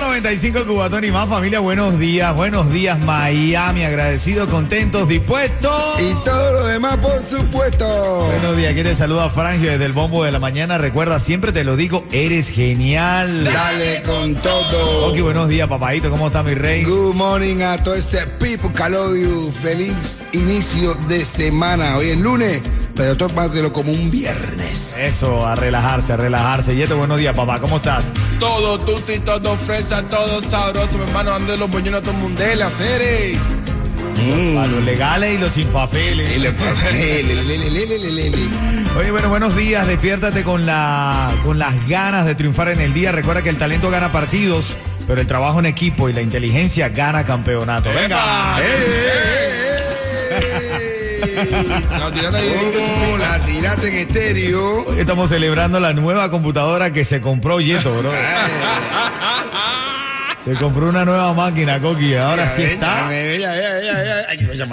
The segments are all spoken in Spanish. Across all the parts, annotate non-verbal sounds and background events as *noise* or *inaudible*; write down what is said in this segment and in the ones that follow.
Ritmo 95 Cubatón y más familia, buenos días, buenos días Miami, agradecidos, contentos, dispuestos. Y todo lo demás, por supuesto. Buenos días, aquí te saluda Frangio desde el bombo de la mañana. Recuerda, siempre te lo digo, eres genial. Dale con todo. Ok, buenos días, papadito, ¿cómo está mi rey? Good morning a todo ese people I love you. Feliz inicio de semana. Hoy es lunes, pero esto es más de lo como un viernes. Eso, a relajarse, a relajarse. Yeto, buenos días, papá, ¿cómo estás? Todo tutti, todo fresa, todo sabroso, mi hermano, ando los boñones a todo mundela, serie. Mm. A los legales y los sin papeles. Y los papeles. Oye, bueno, buenos días. Despiértate con, la, con las ganas de triunfar en el día. Recuerda que el talento gana partidos, pero el trabajo en equipo y la inteligencia gana campeonato. ¡Venga! Ahí. ¿Cómo la tiraste en estéreo? Hoy estamos celebrando la nueva computadora que se compró Yeto, bro. Se compró una nueva máquina, Coqui. Ahora sí está. Ella, ella, ella,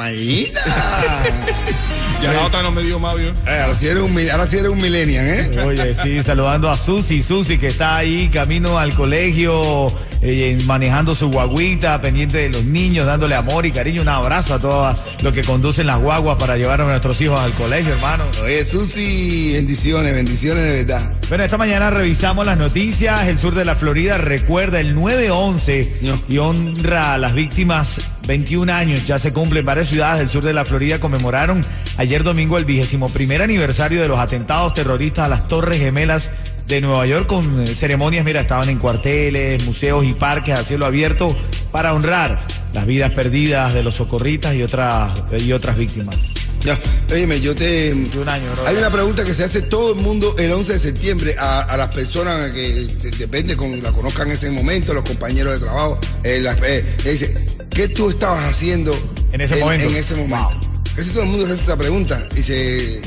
Ya la otra no me dio más, ¿vio? Eh, Ahora sí eres un, mil- ahora sí eres un millennial, ¿eh? Oye, sí, saludando a Susi, Susi que está ahí camino al colegio, eh, manejando su guaguita, pendiente de los niños, dándole amor y cariño. Un abrazo a todos los que conducen las guaguas para llevar a nuestros hijos al colegio, hermano. Oye, Susi, bendiciones, bendiciones de verdad. Bueno, esta mañana revisamos las noticias. El sur de la Florida recuerda el 9-11 No. y honra a las víctimas. 21 años ya se cumplen. Varias ciudades del sur de la Florida conmemoraron ayer domingo el vigésimo primer aniversario de los atentados terroristas a las Torres Gemelas de Nueva York con eh, ceremonias, mira, estaban en cuarteles, museos y parques a cielo abierto para honrar las vidas perdidas de los socorristas y otras, y otras víctimas. Ya, óyeme, yo te... 21 años, bro. Hay una pregunta que se hace todo el mundo el 11 de septiembre a, a las personas que, que depende con la conozcan en ese momento, los compañeros de trabajo. eh, las- eh, dice, ¿qué tú estabas haciendo En ese momento. En ese momento. Casi todo el mundo se hace esa pregunta. Y, se,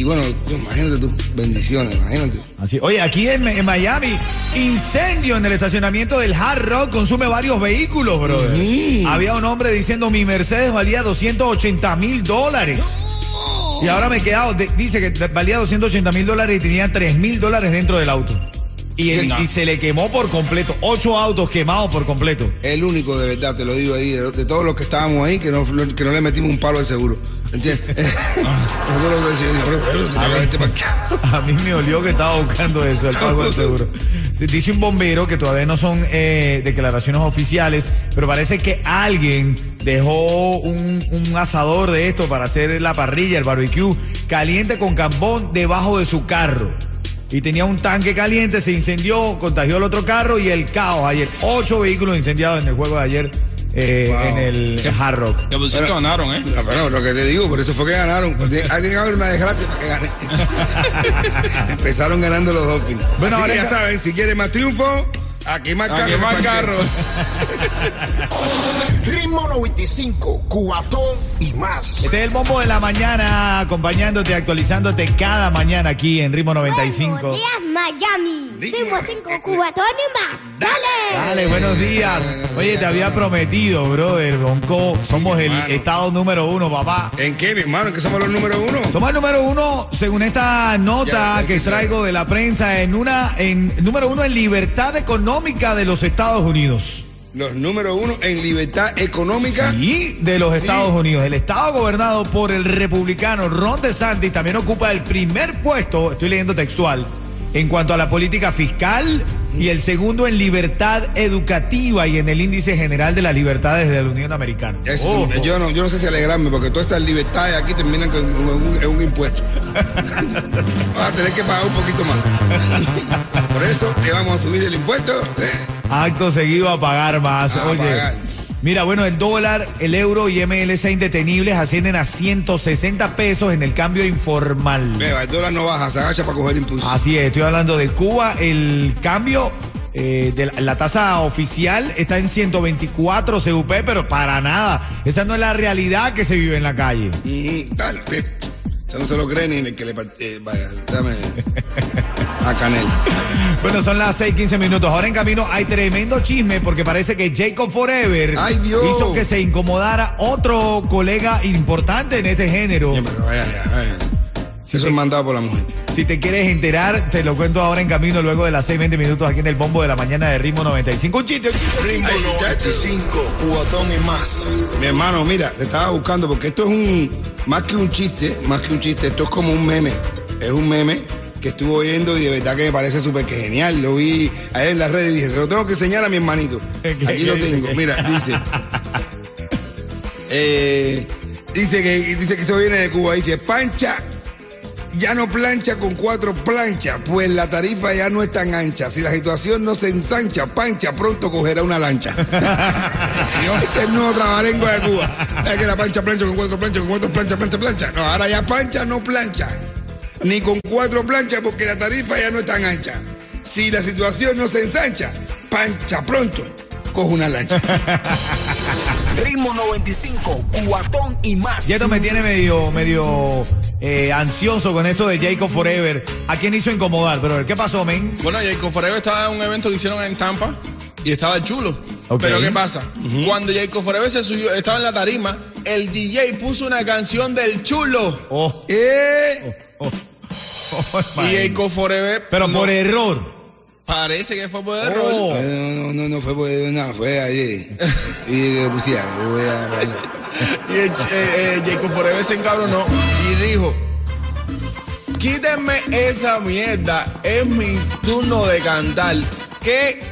y bueno, imagínate tú, bendiciones, imagínate. Así. Oye, aquí en, en Miami, incendio en el estacionamiento del Hard Rock consume varios vehículos, brother. Había un hombre diciendo mi Mercedes valía 280 mil dólares. Y ahora me he quedado, de- dice que valía 280 mil dólares y tenía 3 mil dólares dentro del auto. Y, el- se le quemó por completo. Ocho autos quemados por completo. El único de verdad, te lo digo ahí, de, de todos los que estábamos ahí, que no, que no le metimos un palo de seguro. ¿Entiendes? *laughs* *laughs* A mí me olió que estaba buscando eso, el pago del *laughs* seguro. Se dice un bombero que todavía no son eh, declaraciones oficiales, pero parece que alguien dejó un, un asador de esto para hacer la parrilla, el barbecue, caliente con carbón debajo de su carro. Y tenía un tanque caliente, se incendió, contagió el otro carro y el caos ayer. Ocho vehículos incendiados en el juego de ayer eh, Wow. en el Hard Rock. Que por cierto ganaron, ¿eh? Ah, Bueno, lo que te digo, por eso fue que ganaron. Pues tiene, tiene que haber una desgracia para que gane. *laughs* Empezaron ganando los Dolphins. Bueno, Así que ahora ya saben, si quieren más triunfo, a quemar A carros. quemar en carros. *laughs* Ritmo 95, cuatón y más. Este es el bombo de la mañana, acompañándote, actualizándote cada mañana aquí en Ritmo 95. Buenos días, Miami. Ritmo 5 cubatones más. Dale. Dale, buenos días. Oye, te había prometido, brother, Bonco. Somos el hermano. estado número uno, papá. ¿En qué, mi hermano? ¿En qué somos los número uno? Somos el número uno, según esta nota Ya, ya que traigo de la prensa, en una, en número uno en libertad económica de los Estados Unidos. Los número uno en libertad económica. Y de los Estados Unidos. El estado gobernado por el republicano Ron DeSantis también ocupa el primer puesto, estoy leyendo textual, en cuanto a la política fiscal y el segundo en libertad educativa y en el índice general de las libertades de la Unión Americana. Yo, no, yo no sé si alegrarme porque todas estas libertades aquí terminan con un, en un impuesto. *laughs* Vas a tener que pagar un poquito más. *laughs* Por eso te vamos a subir el impuesto. Acto seguido a pagar más. A Oye. pagar. Mira, bueno, el dólar, el euro y MLC indetenibles ascienden a 160 pesos en el cambio informal. Vea, el dólar no baja, se agacha para coger impulso. Así es, estoy hablando de Cuba. El cambio eh, de la, la tasa oficial está en 124 CUP, pero para nada. Esa no es la realidad que se vive en la calle. Mm, tal, eh, Eso no se lo cree ni el que le... eh, vaya, dame *laughs* a Canel. *laughs* Bueno, son las 6:15 minutos. Ahora en camino hay tremendo chisme porque parece que Jacob Forever hizo que se incomodara otro colega importante en este género. Oye, pero vaya, vaya, vaya. Eso es mandado por la mujer. Si te quieres enterar, te lo cuento ahora en camino luego de las 6:20 minutos aquí en el bombo de la mañana de Ritmo 95. Un chiste, un chiste. Ritmo Ay, muchacho. 95, cuatón y más. Mi hermano, mira, te estaba buscando porque esto es un, más que un chiste, más que un chiste, esto es como un meme. Es un meme que estuve oyendo y de verdad que me parece súper que genial. Lo vi ayer en las redes y dije, se lo tengo que enseñar a mi hermanito. ¿Qué- Aquí lo tengo. Mira, dice. *laughs* eh, dice que dice que eso viene de Cuba. Dice, Pancha ya no plancha con cuatro planchas, pues la tarifa ya no es tan ancha. Si la situación no se ensancha, Pancha pronto cogerá una lancha. *laughs* este es el nuevo de Cuba. Es que la Pancha plancha con cuatro planchas, con cuatro planchas, plancha, plancha. No, ahora ya Pancha no plancha. Ni con cuatro planchas porque la tarifa ya no es tan ancha. Si la situación no se ensancha, Pancha pronto coge una lancha. *laughs* Ritmo 95, cuatón y más. Y esto me tiene medio, medio eh, ansioso con esto de Jacob Forever. ¿A quién hizo incomodar, brother? ¿Qué pasó, men? Bueno, Jacob Forever estaba en un evento que hicieron en Tampa y estaba chulo. Pero ¿qué pasa? Cuando Jacob Forever se subió, estaba en la tarima, el DJ puso una canción del chulo. Oh, Eh, oh, oh, *laughs* Y. Jacob Forever. Pero no- por error. Parece que fue por Oh. error. no, no, no, no fue por nada, fue ayer. *laughs* Y voy a- *laughs* Y eh, eh, Jacob Forever se encabronó y dijo: Quítenme esa mierda, es mi turno de cantar. ¿Qué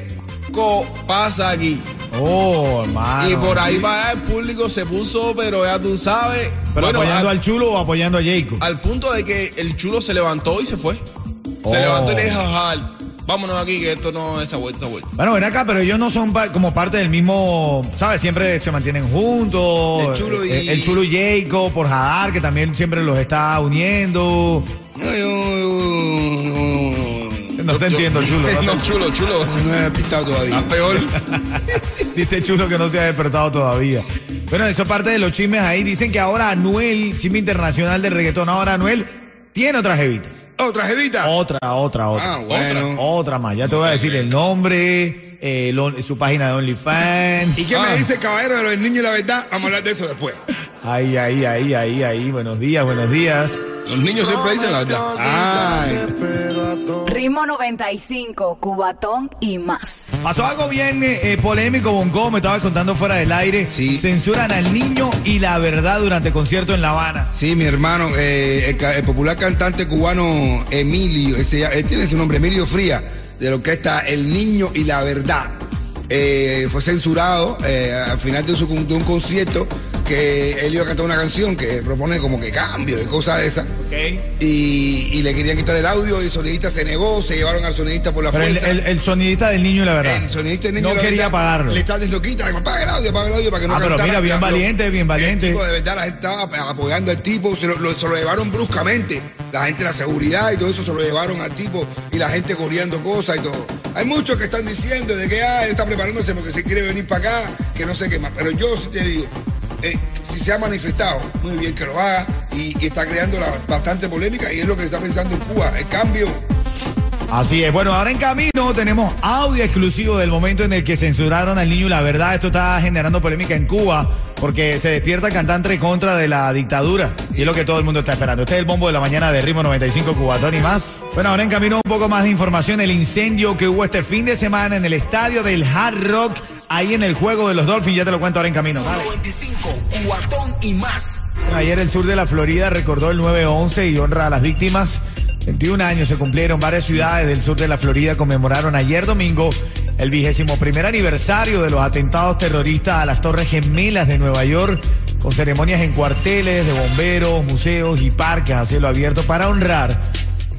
co pasa aquí? Oh, hermano. Y por ahí va el público se puso, pero ya tú sabes. ¿Pero bueno, apoyando al, al chulo o apoyando a Jacob? al punto de que el chulo se levantó y se fue. Oh. Se levantó y le dijo: "Jal, vámonos aquí, que esto no es esa vuelta, esa vuelta. Bueno, ven acá, pero ellos no son pa- como parte del mismo, ¿sabes? Siempre se mantienen juntos. El Chulo y- Eh, el chulo y Jacob, por Jadar, que también siempre los está uniendo. No, yo, yo- No te entiendo, chulo. ¿no? *laughs* No, chulo, chulo. no he pintado todavía. Está peor. *laughs* Dice chulo que no se ha despertado todavía. Bueno, eso es parte de los chismes ahí. Dicen que ahora Anuel, chisme internacional del reggaetón, ahora Anuel tiene otra jevita. Otra jevita. Otra, otra, otra. Ah, bueno. Otra más. Ya te voy a decir el nombre, eh, lo- su página de OnlyFans. ¿Y qué Ah. me dice el caballero de los niños y la verdad? Vamos a hablar de eso después. Ahí, ahí, ahí, ahí, ahí. Buenos días, buenos días. Los niños siempre dicen la verdad. Ay. Ritmo 95, Cubatón y más. Pasó algo bien eh, eh, polémico, Bonco, me estabas contando fuera del aire. Sí. Censuran al niño y la verdad durante concierto en La Habana. Sí, mi hermano, eh, el, popular cantante cubano Emilio, ese, él tiene su nombre, Emilio Fría, de lo que está El Niño y la Verdad. Eh, fue censurado eh, al final de, su, de un concierto que él iba a cantar una canción que propone como que cambio y cosas de esas. Y, y le querían quitar el audio y el sonidista se negó, se llevaron al sonidista por la Pero el, fuerza. el- el sonidista del niño y la verdad. El sonidista del niño no la quería verdad, pagarlo. Le estaba diciendo, quita, apaga el audio, apaga el audio para que no Ah, pero cantara. mira, bien valiente, bien valiente. El tipo, de verdad, la gente estaba apoyando al tipo, se lo, lo- se lo llevaron bruscamente. La gente de la seguridad y todo eso se lo llevaron al tipo y la gente corriendo cosas y todo. Hay muchos que están diciendo de que ah, él está porque se quiere venir para acá, que no sé qué más. Pero yo sí te digo, eh, si se ha manifestado, muy bien que lo haga y, está creando bastante polémica y es lo que está pensando en Cuba. El cambio Así es. Bueno, ahora en camino tenemos audio exclusivo del momento en el que censuraron al niño y la verdad. Esto está generando polémica en Cuba porque se despierta cantante contra de la dictadura. Y es lo que todo el mundo está esperando. Este es el bombo de la mañana de Ritmo 95 Cubatón y más. Bueno, ahora en camino un poco más de información. El incendio que hubo este fin de semana en el estadio del Hard Rock, ahí en el juego de los Dolphins. Ya te lo cuento ahora en camino. Dale. 95, cuatón y más. Ayer el sur de la Florida recordó el 9-11 y honra a las víctimas. 21 años se cumplieron. Varias ciudades del sur de la Florida conmemoraron ayer domingo el vigésimo primer aniversario de los atentados terroristas a las Torres Gemelas de Nueva York, con ceremonias en cuarteles de bomberos, museos y parques a cielo abierto para honrar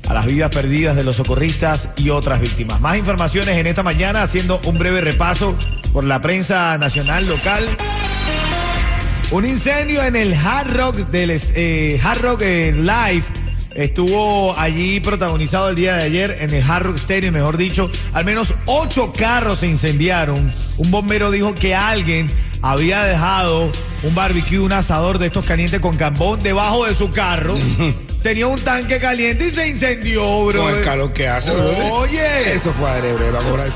a las vidas perdidas de los socorristas y otras víctimas. Más informaciones en esta mañana haciendo un breve repaso por la prensa nacional local. Un incendio en el Hard Rock del eh, Hard Rock eh, Live estuvo allí protagonizado el día de ayer en el Hard Rock Stadium, mejor dicho. Al menos ocho carros se incendiaron. Un bombero dijo que alguien había dejado un barbecue, un asador de estos calientes con cambón debajo de su carro. *laughs* Tenía un tanque caliente y se incendió, bro. Con el calor que hace, bro. Oye. Eso fue adrede, va a cobrar.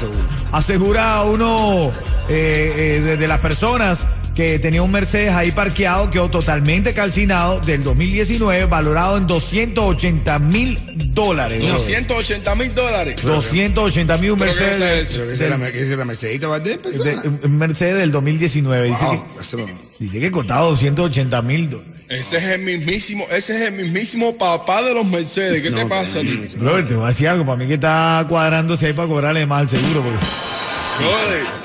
Asegura uno eh, eh, de, de las personas que tenía un Mercedes ahí parqueado, quedó totalmente calcinado del 2019, valorado en 280 mil dólares. bro. 280 mil dólares. 280 mil un Pero ¿qué Mercedes. es eso? Pero que esa era, que esa era Mercedita Valdés, de- persona. un Mercedes del 2019. Dice, que, dice que costaba 280 mil dólares. Ese es el mismísimo, ese es el mismísimo papá de los Mercedes. ¿Qué te pasa, Bro, te voy a decir algo, para mí que está cuadrándose ahí para cobrarle más al seguro. Porque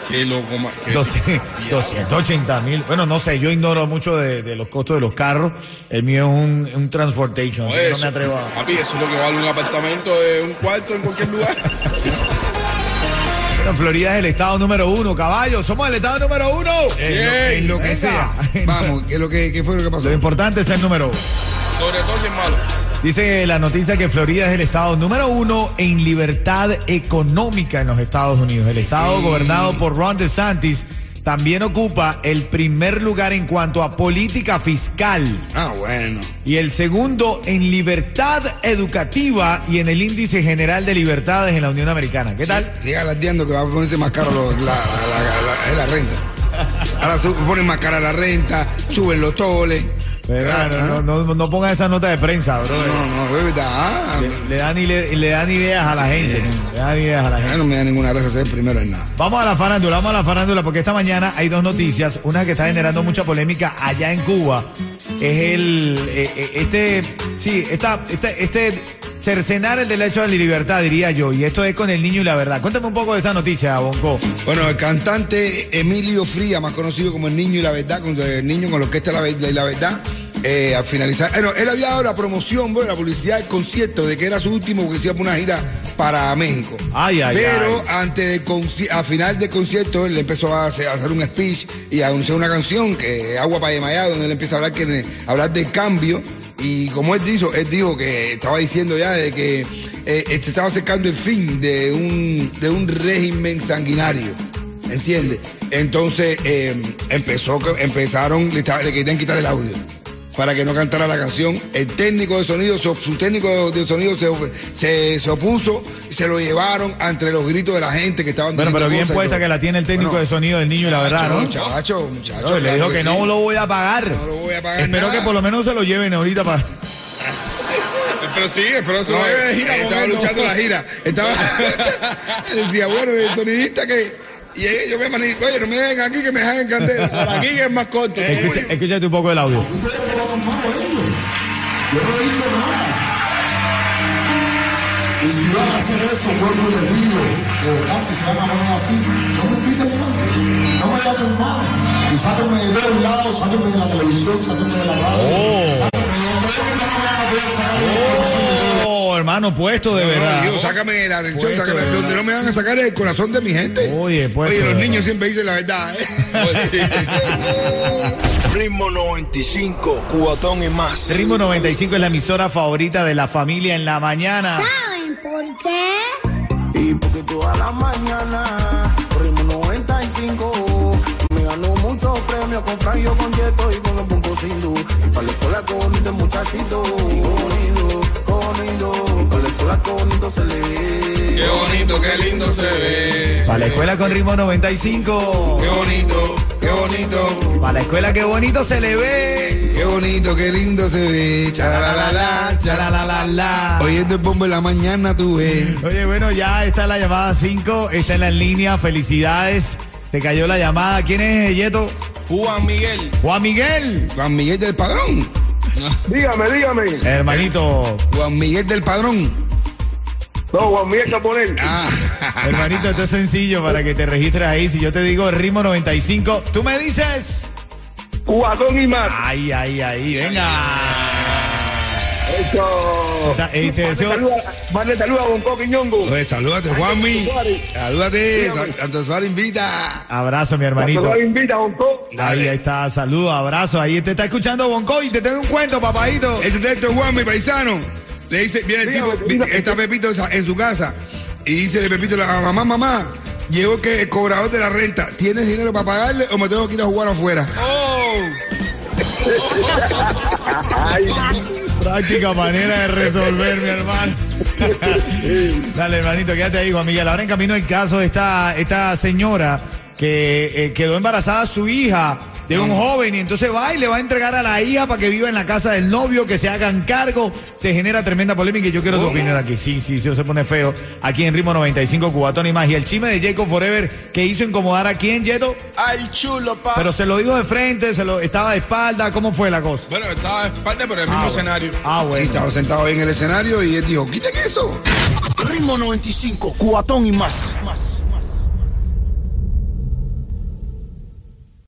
qué loco, 12 280 *laughs* mil. Bueno, no sé, yo ignoro mucho de, de los costos de los carros. El mío es un, un transportation. que no me atrevo a. Papi, eso es lo que vale un apartamento de un cuarto en cualquier lugar. Bueno, Florida es el estado número uno, caballo. Somos el estado número uno. En lo, en lo que Venga. sea. *laughs* Vamos, ¿qué, es lo que, ¿qué fue lo que pasó? Lo importante es ser número uno. Sobre todo si es malo. Dice la noticia que Florida es el estado número uno en libertad económica en los Estados Unidos. El estado gobernado por Ron DeSantis también ocupa el primer lugar en cuanto a política fiscal Ah, bueno. y el segundo en libertad educativa y en el índice general de libertades en la Unión Americana. ¿Qué tal? Siga lateando que va a ponerse más caro lo- la, la, la- la- la renta. Ahora su- ponen más cara la renta, suben los toles. ¿Verdad? Ah, No, no, no, no pongan esa nota de prensa, bro. No, no, es verdad. Ah, Le, le dan, y le, le dan ideas a la gente. Le dan ideas a la gente. ah, no me da ninguna gracia ser primero en nada. Vamos a la farándula, vamos a la farándula, porque esta mañana hay dos noticias. Una que está generando mucha polémica allá en Cuba. Es el. eh, eh, este. Sí, esta, este, este. Cercenar el derecho a la libertad, diría yo. Y esto es con el niño y la verdad. Cuéntame un poco de esa noticia, Bonco. Bueno, el cantante Emilio Fría, más conocido como El Niño y la Verdad, con el niño con la orquesta La y la Verdad, eh, al finalizar, bueno, él había dado la promoción, bueno, la publicidad del concierto de que era su último que hacía una gira para México. Ay, ay, Pero ay. antes conci- a final del concierto, él empezó a hacer, a hacer un speech y a anunciar una canción que Agua para Yemayá, donde él empieza a hablar, que, hablar del cambio. Y como él dijo, él dijo que estaba diciendo ya de que eh, se estaba acercando el fin de un, de un régimen sanguinario. ¿Entiendes? Entonces eh, empezó, empezaron, le, estaba- le querían quitar el audio para que no cantara la canción. El técnico de sonido, su, su técnico de sonido se, se, se opuso se lo llevaron entre los gritos de la gente que estaban Bueno, pero bien puesta que la tiene el técnico Bueno, de sonido del niño y la verdad, ¿no? Muchacho, muchacho. No, le claro dijo que, no sí. lo voy a pagar. No lo voy a pagar Espero nada. que por lo menos se lo lleven ahorita para. Pero sí, pero se No, lo debe de gira. estaba luchando la gira. Estaba *laughs* *laughs* decía, bueno, el sonidista que. Y ellos me maní, oye, no me dejen aquí que me dejen en candela. *laughs* Por aquí que es más corto. Escucha- escúchate un poco el audio. Yo no dicho nada. Y si van a hacer eso, vuelvo y les digo, de verdad, si se van a poner así, no me inviten más, no me llamen más. Y sáquenme de todos lados, sáquenme de la televisión, sáquenme de la radio, Oh. sáquenme de donde no me van a poder sacar de la televisión. Oh, hermano, puesto de No, verdad. sácame la atención, sácame. de verdad. No me van a sacar el corazón de mi gente. Oye, puesto, Oye, de los niños siempre dicen la verdad. ¿eh? *laughs* Ritmo 95, cuatón y más. Ritmo 95 es la emisora favorita de la familia en la mañana. ¿Saben por qué? Y porque toda la mañana, ritmo 95, me ganó muchos premios con Fran, yo con Yeto y con el Punto Sindu. Y para la escuela con bonito muchachito, y para la escuela con bonito se le ve. Qué bonito, qué lindo se ve. Para la escuela con ritmo 95. Qué bonito, qué bonito, Para la escuela qué bonito se le ve. qué bonito, qué lindo se ve. Chalalalala, Chalalalala. Oyendo el bombo en la mañana, tú ves. Oye, bueno, ya está la llamada 5, está en la línea. Felicidades. Te cayó la llamada. ¿Quién es, Yeto? Juan Miguel. Juan Miguel. Juan Miguel del Padrón. Dígame, dígame. Hermanito. Juan Miguel del Padrón. No, Juan Miguel Caponel. Ah, *laughs* Hermanito, esto es sencillo para que te registres ahí. Si yo te digo ritmo 95, tú me dices. Cubatón y más. Ay, ay, ay, venga. Eso. Está- eh, te deseo- Mande saludos a Bonco Quiñongo. oye, salúdate, Juanmi. Suárez. Salúdate. Dígame. Sa- Santo Suárez invita. Abrazo, mi hermanito. persona invita a Bonco. Ahí está, saludos, abrazo. Ahí te está escuchando Bonco y te tengo un cuento, papadito. Ese texto, Juanmi, paisano. Le dice, viene el tipo, está Pepito en su casa y dice de Pepito, a mamá, mamá, llegó que el cobrador de la renta, ¿tienes dinero para pagarle o me tengo que ir a jugar afuera? *laughs* Práctica manera de resolver, mi hermano. *laughs* Dale, hermanito, quédate ahí, Juan Miguel. Ahora en camino el caso de esta, esta señora que eh, quedó embarazada su hija de un joven y entonces va y le va a entregar a la hija para que viva en la casa del novio, que se hagan cargo. Se genera tremenda polémica y yo quiero tu opinión aquí. Sí, sí, sí, se pone feo. Aquí en Ritmo 95, Cubatón y más. Y el chisme de Jacob Forever que hizo incomodar a quién, Yeto. Al chulo, pa. Pero se lo dijo de frente, se lo estaba de espalda. ¿Cómo fue la cosa? bueno, estaba de espalda, pero en el mismo bueno. escenario. Ah, Y bueno. estaba sentado ahí en el escenario y él dijo, quiten eso. Ritmo 95, cuatón y más. más.